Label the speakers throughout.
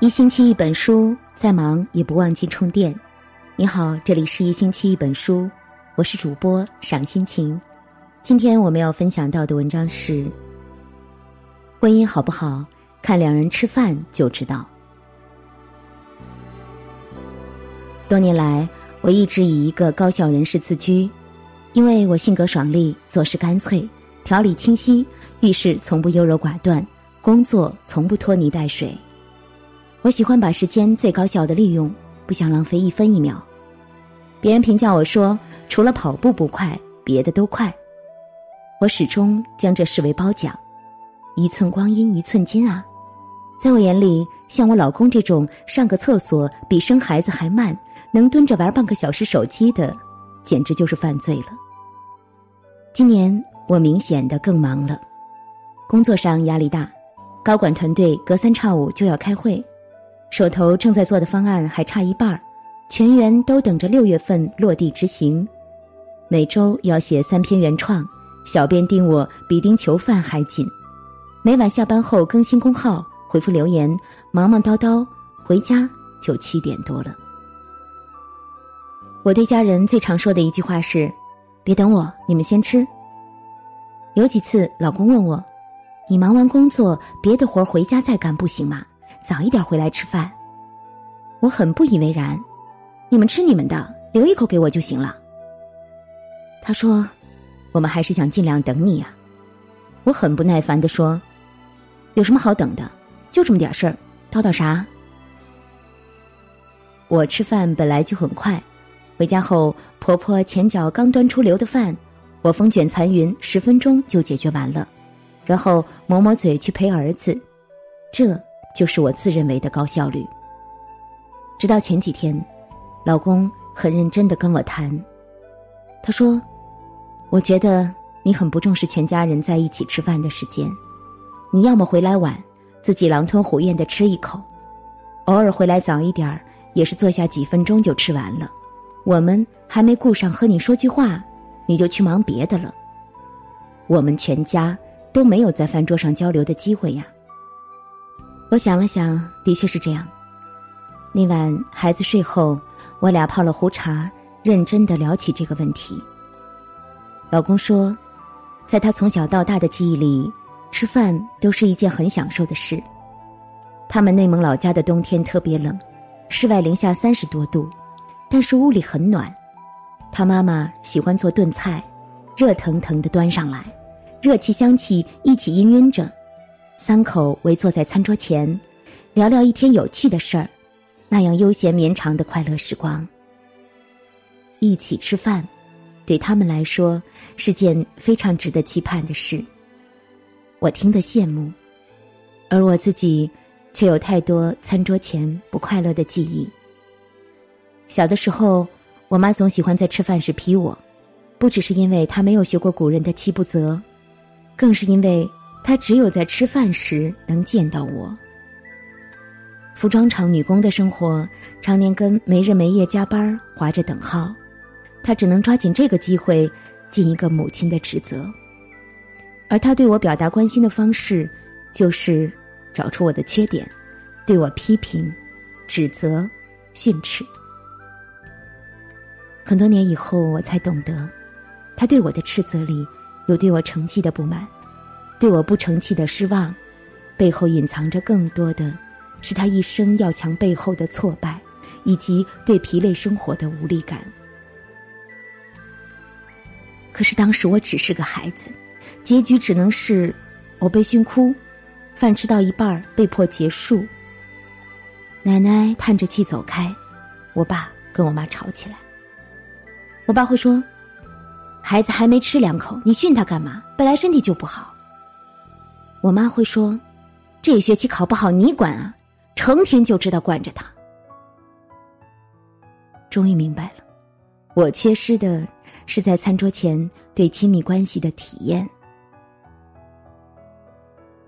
Speaker 1: 一星期一本书，再忙也不忘记充电。你好，这里是一星期一本书，我是主播赏心情。今天我们要分享到的文章是：婚姻好不好，看两人吃饭就知道。多年来，我一直以一个高效人士自居，因为我性格爽利，做事干脆，条理清晰，遇事从不优柔寡断，工作从不拖泥带水。我喜欢把时间最高效的利用，不想浪费一分一秒。别人评价我说，除了跑步不快，别的都快。我始终将这视为褒奖。一寸光阴一寸金啊，在我眼里，像我老公这种上个厕所比生孩子还慢，能蹲着玩半个小时手机的，简直就是犯罪了。今年我明显的更忙了，工作上压力大，高管团队隔三差五就要开会。手头正在做的方案还差一半儿，全员都等着六月份落地执行。每周要写三篇原创，小编盯我比盯囚犯还紧。每晚下班后更新公号、回复留言，忙忙叨叨，回家就七点多了。我对家人最常说的一句话是：“别等我，你们先吃。”有几次老公问我：“你忙完工作，别的活回家再干不行吗？”早一点回来吃饭，我很不以为然。你们吃你们的，留一口给我就行了。他说：“我们还是想尽量等你呀。”我很不耐烦的说：“有什么好等的？就这么点事儿，叨叨啥？”我吃饭本来就很快，回家后婆婆前脚刚端出留的饭，我风卷残云，十分钟就解决完了，然后抹抹嘴去陪儿子，这。就是我自认为的高效率。直到前几天，老公很认真的跟我谈，他说：“我觉得你很不重视全家人在一起吃饭的时间，你要么回来晚，自己狼吞虎咽的吃一口，偶尔回来早一点儿，也是坐下几分钟就吃完了。我们还没顾上和你说句话，你就去忙别的了。我们全家都没有在饭桌上交流的机会呀。”我想了想，的确是这样。那晚孩子睡后，我俩泡了壶茶，认真的聊起这个问题。老公说，在他从小到大的记忆里，吃饭都是一件很享受的事。他们内蒙老家的冬天特别冷，室外零下三十多度，但是屋里很暖。他妈妈喜欢做炖菜，热腾腾的端上来，热气香气一起氤氲着。三口围坐在餐桌前，聊聊一天有趣的事儿，那样悠闲绵长的快乐时光。一起吃饭，对他们来说是件非常值得期盼的事。我听得羡慕，而我自己却有太多餐桌前不快乐的记忆。小的时候，我妈总喜欢在吃饭时批我，不只是因为她没有学过古人的七不责，更是因为。他只有在吃饭时能见到我。服装厂女工的生活，常年跟没日没夜加班划着等号，他只能抓紧这个机会尽一个母亲的职责。而他对我表达关心的方式，就是找出我的缺点，对我批评、指责、训斥。很多年以后，我才懂得，他对我的斥责里有对我成绩的不满。对我不成器的失望，背后隐藏着更多的，是他一生要强背后的挫败，以及对疲累生活的无力感。可是当时我只是个孩子，结局只能是我被训哭，饭吃到一半被迫结束。奶奶叹着气走开，我爸跟我妈吵起来。我爸会说：“孩子还没吃两口，你训他干嘛？本来身体就不好。”我妈会说：“这一学期考不好你管啊，成天就知道惯着他。”终于明白了，我缺失的是在餐桌前对亲密关系的体验。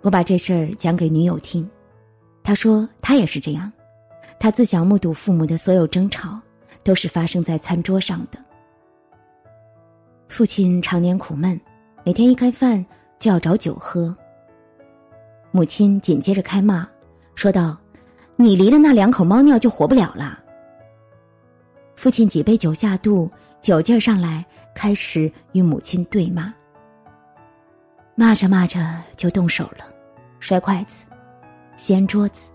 Speaker 1: 我把这事儿讲给女友听，她说她也是这样，她自小目睹父母的所有争吵都是发生在餐桌上的。父亲常年苦闷，每天一开饭就要找酒喝。母亲紧接着开骂，说道：“你离了那两口猫尿就活不了了。父亲几杯酒下肚，酒劲儿上来，开始与母亲对骂。骂着骂着就动手了，摔筷子，掀桌子，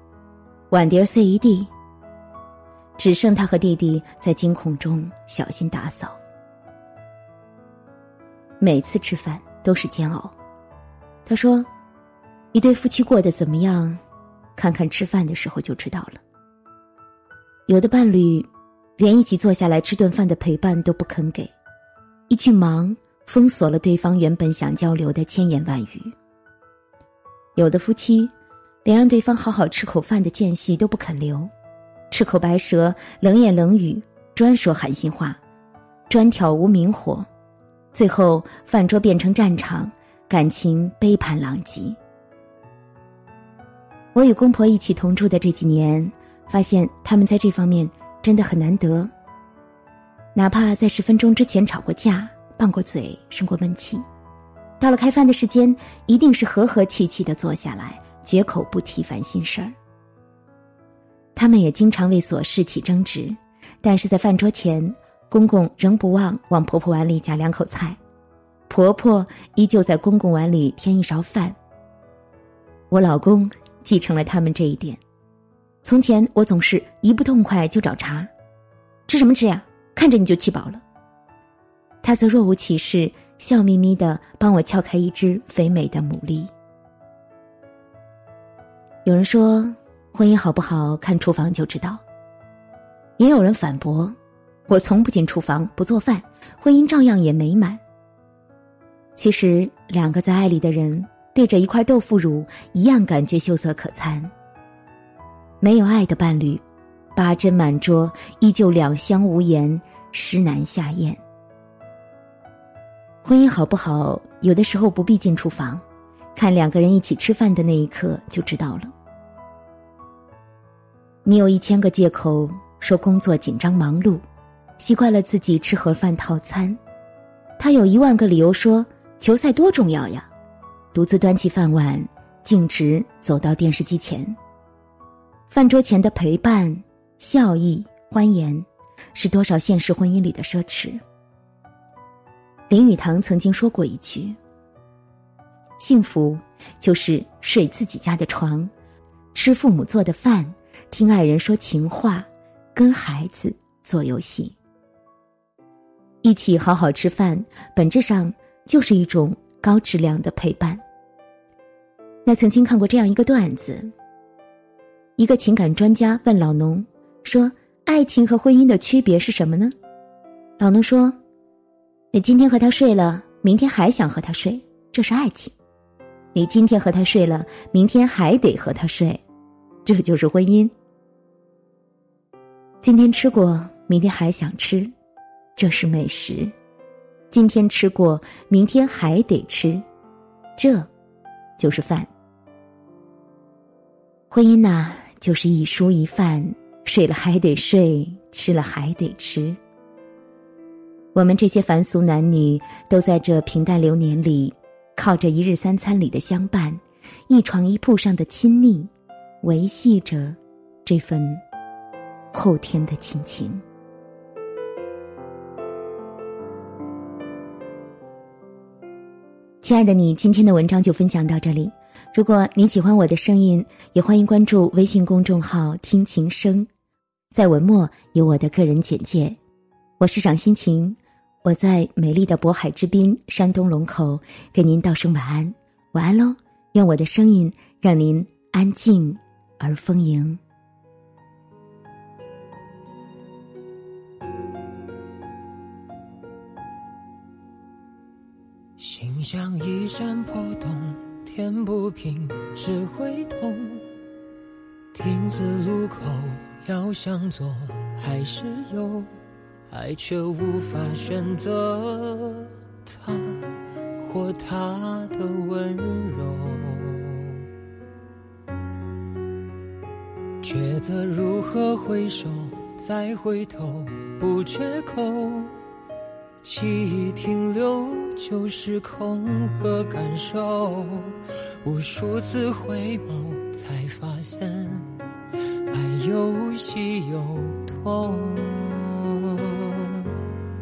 Speaker 1: 碗碟碎一地。只剩他和弟弟在惊恐中小心打扫。每次吃饭都是煎熬。他说：“一对夫妻过得怎么样，看看吃饭的时候就知道了。有的伴侣，连一起坐下来吃顿饭的陪伴都不肯给，一句忙封锁了对方原本想交流的千言万语。有的夫妻，连让对方好好吃口饭的间隙都不肯留。”赤口白舌，冷言冷语，专说寒心话，专挑无名火，最后饭桌变成战场，感情杯盘狼藉。我与公婆一起同住的这几年，发现他们在这方面真的很难得。哪怕在十分钟之前吵过架、拌过嘴、生过闷气，到了开饭的时间，一定是和和气气的坐下来，绝口不提烦心事儿。他们也经常为琐事起争执，但是在饭桌前，公公仍不忘往婆婆碗里夹两口菜，婆婆依旧在公公碗里添一勺饭。我老公继承了他们这一点。从前我总是一不痛快就找茬，吃什么吃呀？看着你就气饱了。他则若无其事，笑眯眯的帮我撬开一只肥美的牡蛎。有人说。婚姻好不好，看厨房就知道。也有人反驳：“我从不进厨房，不做饭，婚姻照样也美满。”其实，两个在爱里的人对着一块豆腐乳，一样感觉羞涩可餐。没有爱的伴侣，八珍满桌，依旧两相无言，实难下咽。婚姻好不好，有的时候不必进厨房，看两个人一起吃饭的那一刻就知道了。你有一千个借口说工作紧张忙碌，习惯了自己吃盒饭套餐；他有一万个理由说球赛多重要呀，独自端起饭碗，径直走到电视机前。饭桌前的陪伴、笑意、欢颜，是多少现实婚姻里的奢侈。林语堂曾经说过一句：“幸福就是睡自己家的床，吃父母做的饭。”听爱人说情话，跟孩子做游戏，一起好好吃饭，本质上就是一种高质量的陪伴。那曾经看过这样一个段子：一个情感专家问老农说：“爱情和婚姻的区别是什么呢？”老农说：“你今天和他睡了，明天还想和他睡，这是爱情；你今天和他睡了，明天还得和他睡。”这就是婚姻。今天吃过，明天还想吃，这是美食；今天吃过，明天还得吃，这就是饭。婚姻呐，就是一蔬一饭，睡了还得睡，吃了还得吃。我们这些凡俗男女，都在这平淡流年里，靠着一日三餐里的相伴，一床一铺上的亲昵。维系着这份后天的亲情。亲爱的你，今天的文章就分享到这里。如果您喜欢我的声音，也欢迎关注微信公众号“听琴声”，在文末有我的个人简介。我是赏心情，我在美丽的渤海之滨山东龙口给您道声晚安，晚安喽！愿我的声音让您安静。而丰盈。
Speaker 2: 心像一山破洞，填不平，只会痛。丁字路口，要向左还是右？爱却无法选择他或他的温柔。抉择如何回首，再回头不缺口。记忆停留就是空和感受。无数次回眸，才发现爱有喜有痛。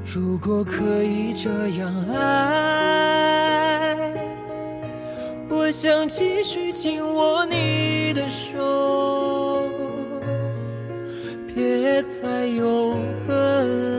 Speaker 2: 如果可以这样爱，我想继续紧握你的手，别再有恨，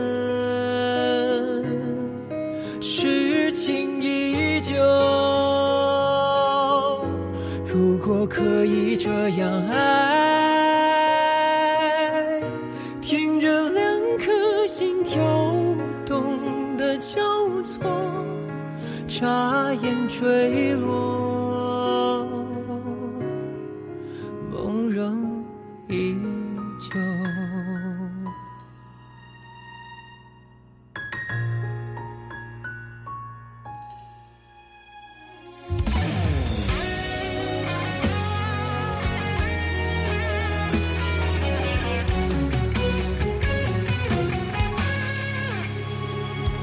Speaker 2: 眨眼坠落，梦仍依旧。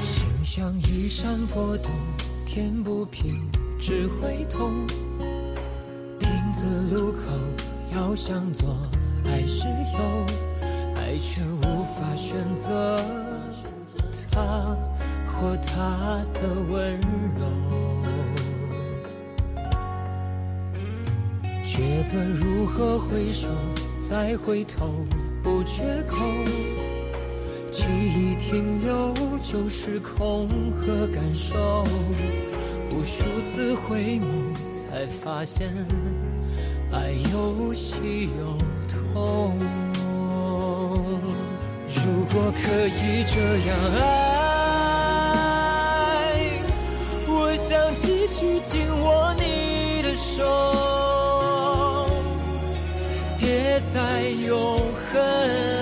Speaker 2: 心像一山坡陡，天不平，只会痛。丁字路口，要向左还是右？爱却无法选择，他或她的温柔。抉择如何回首，再回头不绝口。记忆停留就是空和感受，无数次回眸才发现，爱有喜有痛。如果可以这样爱，我想继续紧握你的手，别再有恨。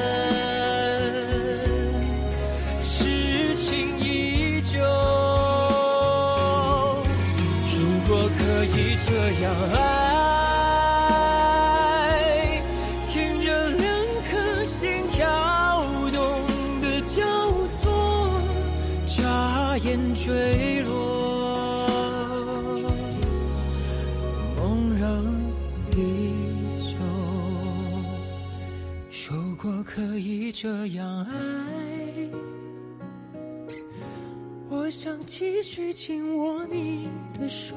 Speaker 2: 眨眼坠落，梦仍依旧。如果可以这样爱，我想继续紧握你的手。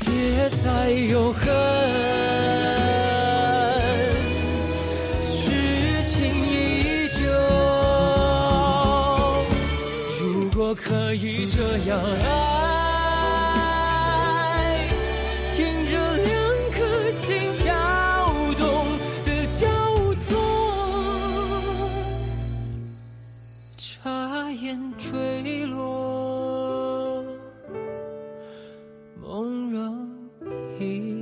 Speaker 2: 别再有恨，梦若一